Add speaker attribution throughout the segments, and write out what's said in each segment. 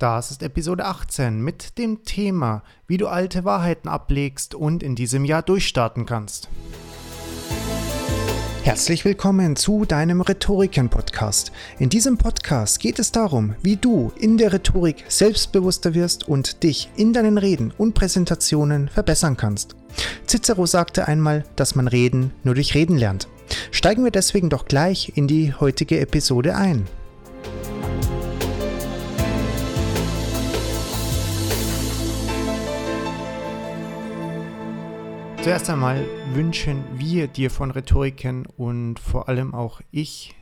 Speaker 1: Das ist Episode 18 mit dem Thema, wie du alte Wahrheiten ablegst und in diesem Jahr durchstarten kannst. Herzlich willkommen zu deinem Rhetoriken-Podcast. In diesem Podcast geht es darum, wie du in der Rhetorik selbstbewusster wirst und dich in deinen Reden und Präsentationen verbessern kannst. Cicero sagte einmal, dass man Reden nur durch Reden lernt. Steigen wir deswegen doch gleich in die heutige Episode ein. Zuerst einmal wünschen wir dir von Rhetoriken und vor allem auch ich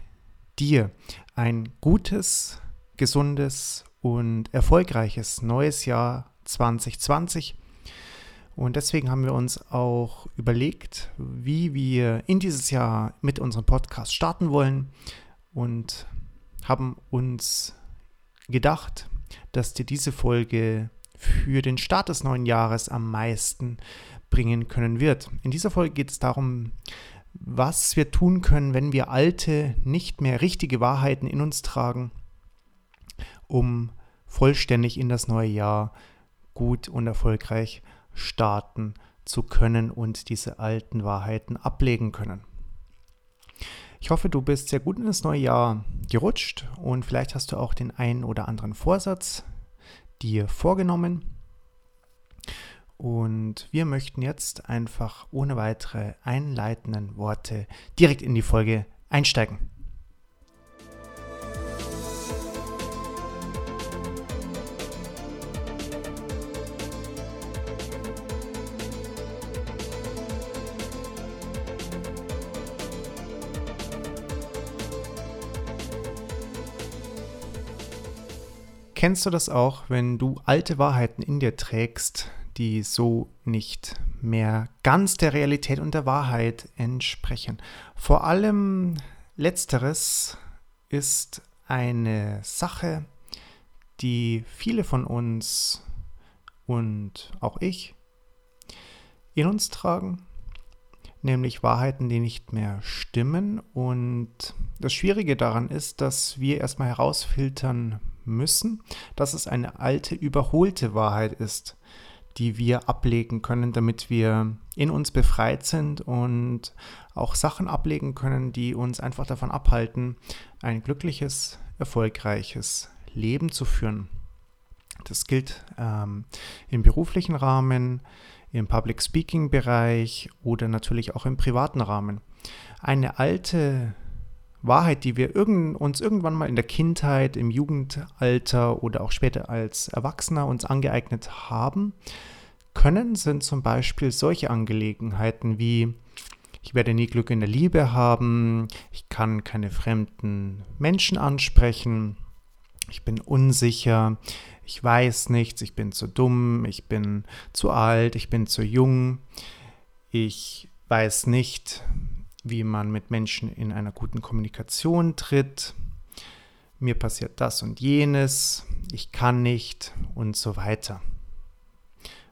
Speaker 1: dir ein gutes, gesundes und erfolgreiches neues Jahr 2020. Und deswegen haben wir uns auch überlegt, wie wir in dieses Jahr mit unserem Podcast starten wollen und haben uns gedacht, dass dir diese Folge für den Start des neuen Jahres am meisten bringen können wird. In dieser Folge geht es darum, was wir tun können, wenn wir alte, nicht mehr richtige Wahrheiten in uns tragen, um vollständig in das neue Jahr gut und erfolgreich starten zu können und diese alten Wahrheiten ablegen können. Ich hoffe, du bist sehr gut in das neue Jahr gerutscht und vielleicht hast du auch den einen oder anderen Vorsatz dir vorgenommen. Und wir möchten jetzt einfach ohne weitere einleitenden Worte direkt in die Folge einsteigen. Kennst du das auch, wenn du alte Wahrheiten in dir trägst, die so nicht mehr ganz der Realität und der Wahrheit entsprechen. Vor allem letzteres ist eine Sache, die viele von uns und auch ich in uns tragen, nämlich Wahrheiten, die nicht mehr stimmen. Und das Schwierige daran ist, dass wir erstmal herausfiltern müssen, dass es eine alte, überholte Wahrheit ist die wir ablegen können, damit wir in uns befreit sind und auch Sachen ablegen können, die uns einfach davon abhalten, ein glückliches, erfolgreiches Leben zu führen. Das gilt ähm, im beruflichen Rahmen, im Public Speaking Bereich oder natürlich auch im privaten Rahmen. Eine alte Wahrheit, die wir irgend, uns irgendwann mal in der Kindheit, im Jugendalter oder auch später als Erwachsener uns angeeignet haben, können, sind zum Beispiel solche Angelegenheiten wie ich werde nie Glück in der Liebe haben, ich kann keine fremden Menschen ansprechen, ich bin unsicher, ich weiß nichts, ich bin zu dumm, ich bin zu alt, ich bin zu jung, ich weiß nicht, wie man mit Menschen in einer guten Kommunikation tritt, mir passiert das und jenes, ich kann nicht und so weiter.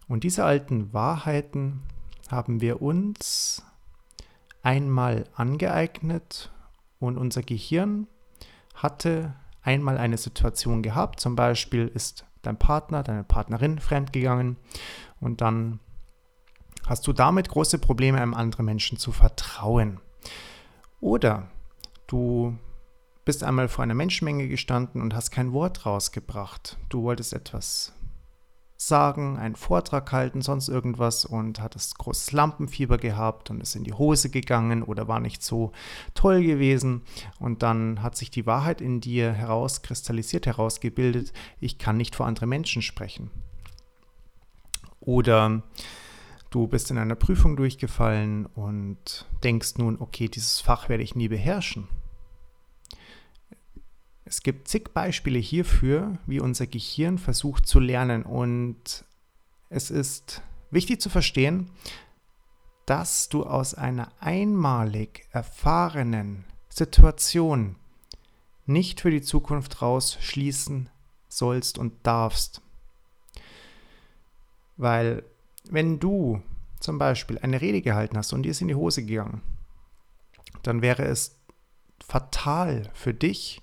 Speaker 1: Und diese alten Wahrheiten haben wir uns einmal angeeignet und unser Gehirn hatte einmal eine Situation gehabt, zum Beispiel ist dein Partner, deine Partnerin fremdgegangen und dann hast du damit große Probleme, einem anderen Menschen zu vertrauen. Oder du bist einmal vor einer Menschenmenge gestanden und hast kein Wort rausgebracht. Du wolltest etwas sagen, einen Vortrag halten, sonst irgendwas und hat das großes Lampenfieber gehabt und ist in die Hose gegangen oder war nicht so toll gewesen und dann hat sich die Wahrheit in dir herauskristallisiert, herausgebildet, ich kann nicht vor anderen Menschen sprechen. Oder du bist in einer Prüfung durchgefallen und denkst nun, okay, dieses Fach werde ich nie beherrschen. Es gibt zig Beispiele hierfür, wie unser Gehirn versucht zu lernen. Und es ist wichtig zu verstehen, dass du aus einer einmalig erfahrenen Situation nicht für die Zukunft rausschließen sollst und darfst. Weil wenn du zum Beispiel eine Rede gehalten hast und dir ist in die Hose gegangen, dann wäre es fatal für dich,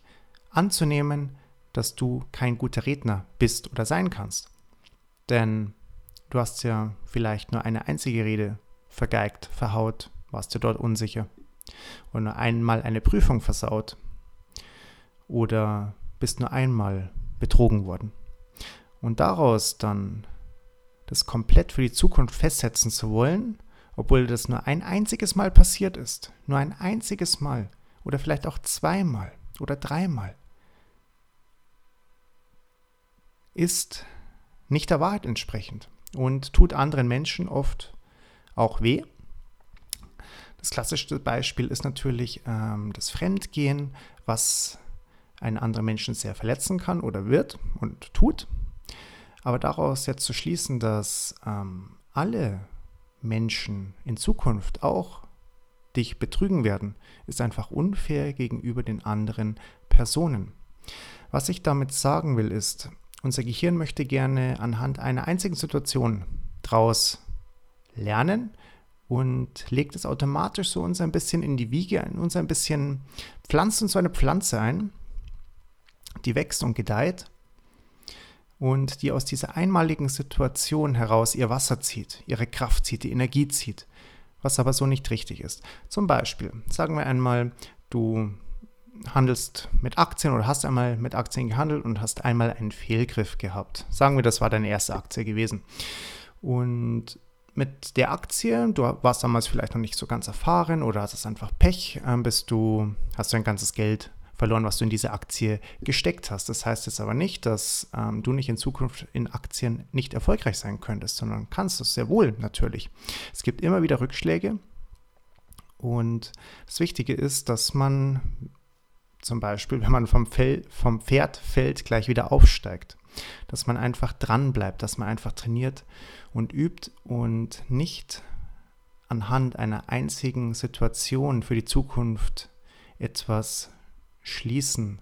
Speaker 1: anzunehmen, dass du kein guter Redner bist oder sein kannst. Denn du hast ja vielleicht nur eine einzige Rede vergeigt, verhaut, warst du dort unsicher. Oder nur einmal eine Prüfung versaut. Oder bist nur einmal betrogen worden. Und daraus dann das komplett für die Zukunft festsetzen zu wollen, obwohl das nur ein einziges Mal passiert ist, nur ein einziges Mal oder vielleicht auch zweimal oder dreimal, ist nicht der Wahrheit entsprechend und tut anderen Menschen oft auch weh. Das klassischste Beispiel ist natürlich ähm, das Fremdgehen, was einen anderen Menschen sehr verletzen kann oder wird und tut. Aber daraus jetzt zu schließen, dass ähm, alle Menschen in Zukunft auch dich betrügen werden, ist einfach unfair gegenüber den anderen Personen. Was ich damit sagen will, ist, unser Gehirn möchte gerne anhand einer einzigen Situation draus lernen und legt es automatisch so uns ein bisschen in die Wiege, in uns ein bisschen, pflanzt uns so eine Pflanze ein, die wächst und gedeiht und die aus dieser einmaligen Situation heraus ihr Wasser zieht, ihre Kraft zieht, die Energie zieht, was aber so nicht richtig ist. Zum Beispiel, sagen wir einmal, du handelst mit Aktien oder hast einmal mit Aktien gehandelt und hast einmal einen Fehlgriff gehabt. Sagen wir, das war deine erste Aktie gewesen. Und mit der Aktie, du warst damals vielleicht noch nicht so ganz erfahren oder hast es einfach Pech, ähm, bist du, hast dein ganzes Geld verloren, was du in diese Aktie gesteckt hast. Das heißt jetzt aber nicht, dass ähm, du nicht in Zukunft in Aktien nicht erfolgreich sein könntest, sondern kannst es sehr wohl natürlich. Es gibt immer wieder Rückschläge und das Wichtige ist, dass man zum Beispiel, wenn man vom, Fel vom Pferd fällt, gleich wieder aufsteigt. Dass man einfach dran bleibt, dass man einfach trainiert und übt und nicht anhand einer einzigen Situation für die Zukunft etwas schließen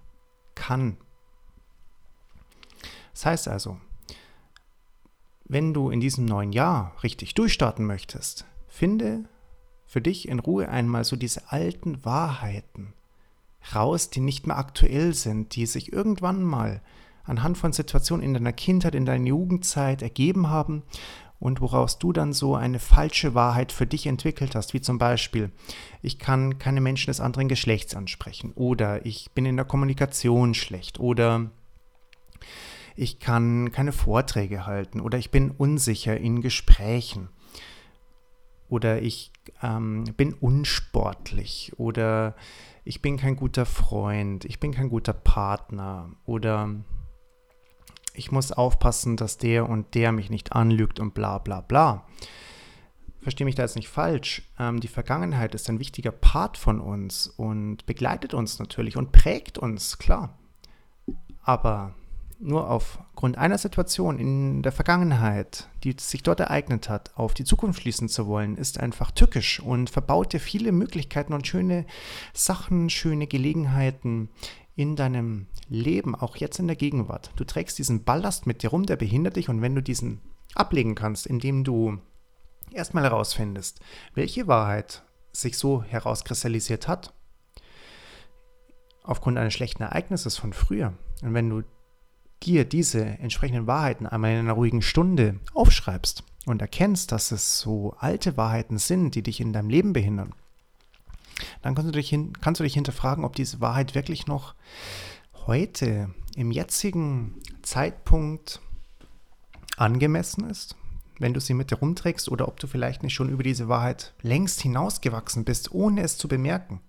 Speaker 1: kann. Das heißt also, wenn du in diesem neuen Jahr richtig durchstarten möchtest, finde für dich in Ruhe einmal so diese alten Wahrheiten raus, die nicht mehr aktuell sind, die sich irgendwann mal anhand von Situationen in deiner Kindheit, in deiner Jugendzeit ergeben haben und woraus du dann so eine falsche Wahrheit für dich entwickelt hast, wie zum Beispiel, ich kann keine Menschen des anderen Geschlechts ansprechen oder ich bin in der Kommunikation schlecht oder ich kann keine Vorträge halten oder ich bin unsicher in Gesprächen oder ich ähm, bin unsportlich oder ich bin kein guter Freund, ich bin kein guter Partner oder ich muss aufpassen, dass der und der mich nicht anlügt und bla bla bla. Verstehe mich da jetzt nicht falsch. Ähm, die Vergangenheit ist ein wichtiger Part von uns und begleitet uns natürlich und prägt uns, klar. Aber nur aufgrund einer Situation in der Vergangenheit, die sich dort ereignet hat, auf die Zukunft schließen zu wollen, ist einfach tückisch und verbaut dir viele Möglichkeiten und schöne Sachen, schöne Gelegenheiten in deinem Leben, auch jetzt in der Gegenwart. Du trägst diesen Ballast mit dir rum, der behindert dich und wenn du diesen ablegen kannst, indem du erstmal herausfindest, welche Wahrheit sich so herauskristallisiert hat, aufgrund eines schlechten Ereignisses von früher. Und wenn du dir diese entsprechenden Wahrheiten einmal in einer ruhigen Stunde aufschreibst und erkennst, dass es so alte Wahrheiten sind, die dich in deinem Leben behindern, dann kannst du dich, hin, kannst du dich hinterfragen, ob diese Wahrheit wirklich noch heute, im jetzigen Zeitpunkt angemessen ist, wenn du sie mit dir rumträgst, oder ob du vielleicht nicht schon über diese Wahrheit längst hinausgewachsen bist, ohne es zu bemerken.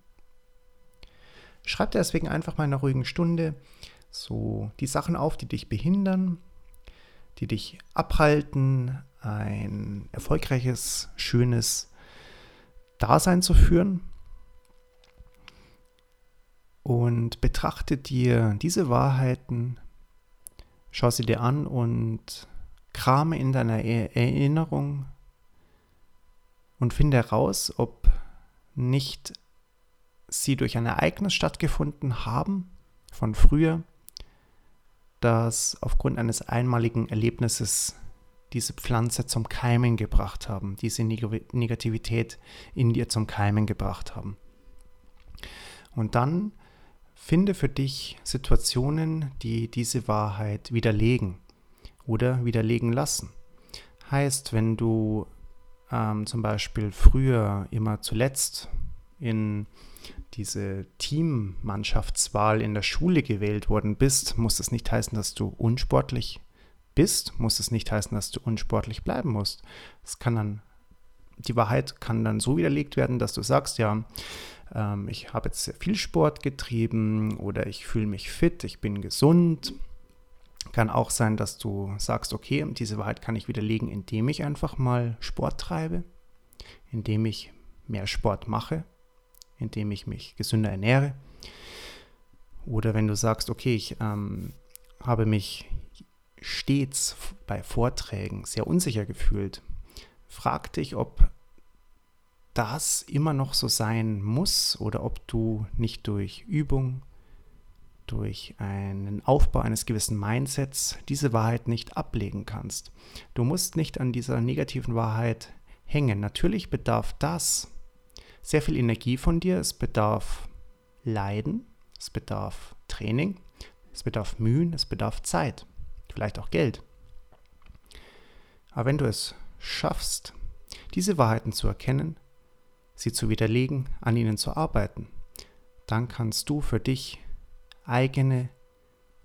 Speaker 1: Schreib dir deswegen einfach mal in einer ruhigen Stunde so die Sachen auf, die dich behindern, die dich abhalten, ein erfolgreiches, schönes Dasein zu führen und betrachte dir diese Wahrheiten, schau sie dir an und krame in deiner Erinnerung und finde heraus, ob nicht sie durch ein Ereignis stattgefunden haben von früher, das aufgrund eines einmaligen Erlebnisses diese Pflanze zum Keimen gebracht haben, diese Negativität in dir zum Keimen gebracht haben. Und dann finde für dich Situationen, die diese Wahrheit widerlegen oder widerlegen lassen. Heißt, wenn du ähm, zum Beispiel früher immer zuletzt in diese Teammannschaftswahl in der Schule gewählt worden bist, muss das nicht heißen, dass du unsportlich bist, muss es nicht heißen, dass du unsportlich bleiben musst. Es kann dann, die Wahrheit kann dann so widerlegt werden, dass du sagst, ja, ähm, ich habe jetzt sehr viel Sport getrieben oder ich fühle mich fit, ich bin gesund. Kann auch sein, dass du sagst, okay, diese Wahrheit kann ich widerlegen, indem ich einfach mal Sport treibe, indem ich mehr Sport mache, indem ich mich gesünder ernähre. Oder wenn du sagst, okay, ich ähm, habe mich stets bei Vorträgen sehr unsicher gefühlt, frag dich, ob das immer noch so sein muss oder ob du nicht durch Übung, durch einen Aufbau eines gewissen Mindsets diese Wahrheit nicht ablegen kannst. Du musst nicht an dieser negativen Wahrheit hängen. Natürlich bedarf das sehr viel Energie von dir, es bedarf Leiden, es bedarf Training, es bedarf Mühen, es bedarf Zeit, vielleicht auch Geld. Aber wenn du es schaffst, diese Wahrheiten zu erkennen, sie zu widerlegen, an ihnen zu arbeiten, dann kannst du für dich eigene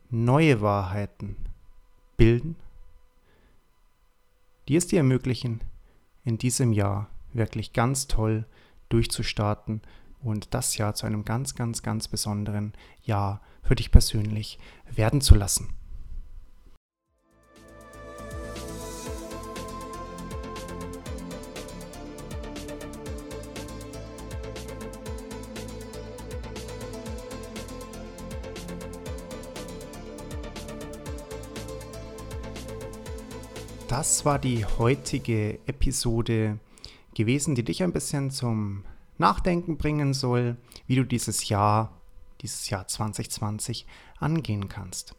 Speaker 1: neue Wahrheiten bilden, die es dir ermöglichen, in diesem Jahr wirklich ganz toll durchzustarten und das Jahr zu einem ganz, ganz, ganz besonderen Jahr für dich persönlich werden zu lassen. Das war die heutige Episode gewesen, die dich ein bisschen zum Nachdenken bringen soll, wie du dieses Jahr, dieses Jahr 2020 angehen kannst.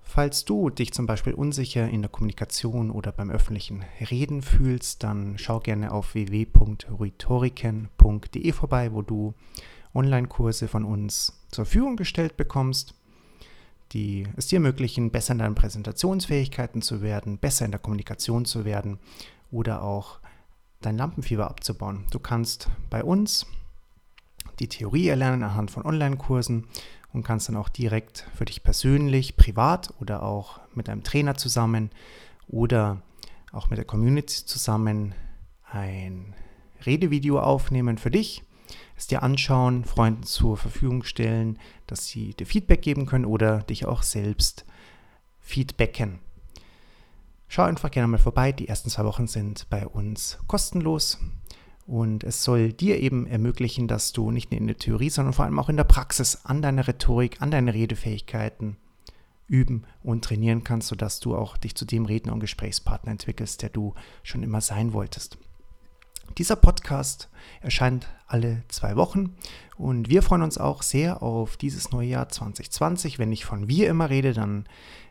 Speaker 1: Falls du dich zum Beispiel unsicher in der Kommunikation oder beim öffentlichen Reden fühlst, dann schau gerne auf www.rhetoriken.de vorbei, wo du Online-Kurse von uns zur Verfügung gestellt bekommst, die es dir ermöglichen, besser in deinen Präsentationsfähigkeiten zu werden, besser in der Kommunikation zu werden oder auch dein Lampenfieber abzubauen. Du kannst bei uns die Theorie erlernen anhand von Online-Kursen und kannst dann auch direkt für dich persönlich, privat oder auch mit einem Trainer zusammen oder auch mit der Community zusammen ein Redevideo aufnehmen für dich, es dir anschauen, Freunden zur Verfügung stellen, dass sie dir Feedback geben können oder dich auch selbst feedbacken. Schau einfach gerne mal vorbei. Die ersten zwei Wochen sind bei uns kostenlos. Und es soll dir eben ermöglichen, dass du nicht nur in der Theorie, sondern vor allem auch in der Praxis an deiner Rhetorik, an deinen Redefähigkeiten üben und trainieren kannst, sodass du auch dich zu dem Redner und Gesprächspartner entwickelst, der du schon immer sein wolltest. Dieser Podcast erscheint alle zwei Wochen und wir freuen uns auch sehr auf dieses neue Jahr 2020. Wenn ich von wir immer rede, dann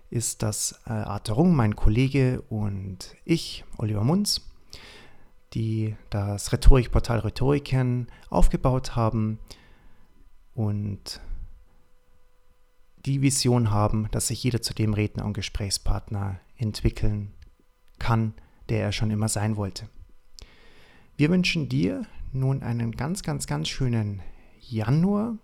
Speaker 1: ist das äh, Arte Rung, mein Kollege und ich, Oliver Munz, die das Rhetorikportal Rhetoriken aufgebaut haben und die Vision haben, dass sich jeder zu dem Redner und Gesprächspartner entwickeln kann, der er schon immer sein wollte. Wir wünschen dir nun einen ganz, ganz, ganz schönen Januar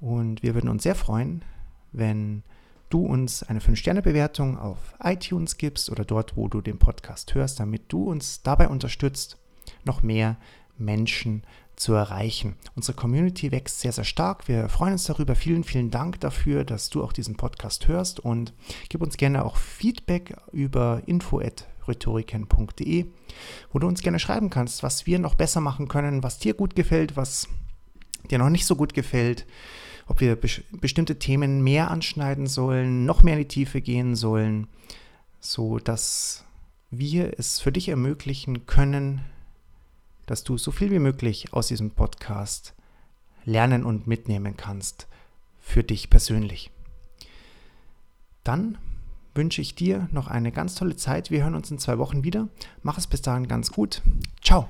Speaker 1: und wir würden uns sehr freuen, wenn du uns eine 5-Sterne-Bewertung auf iTunes gibst oder dort, wo du den Podcast hörst, damit du uns dabei unterstützt, noch mehr Menschen zu erreichen. Unsere Community wächst sehr, sehr stark. Wir freuen uns darüber. Vielen, vielen Dank dafür, dass du auch diesen Podcast hörst und gib uns gerne auch Feedback über info.rhetoriken.de, wo du uns gerne schreiben kannst, was wir noch besser machen können, was dir gut gefällt, was dir noch nicht so gut gefällt ob wir be bestimmte Themen mehr anschneiden sollen, noch mehr in die Tiefe gehen sollen, so dass wir es für dich ermöglichen können, dass du so viel wie möglich aus diesem Podcast lernen und mitnehmen kannst für dich persönlich. Dann wünsche ich dir noch eine ganz tolle Zeit. Wir hören uns in zwei Wochen wieder. Mach es bis dahin ganz gut. Ciao.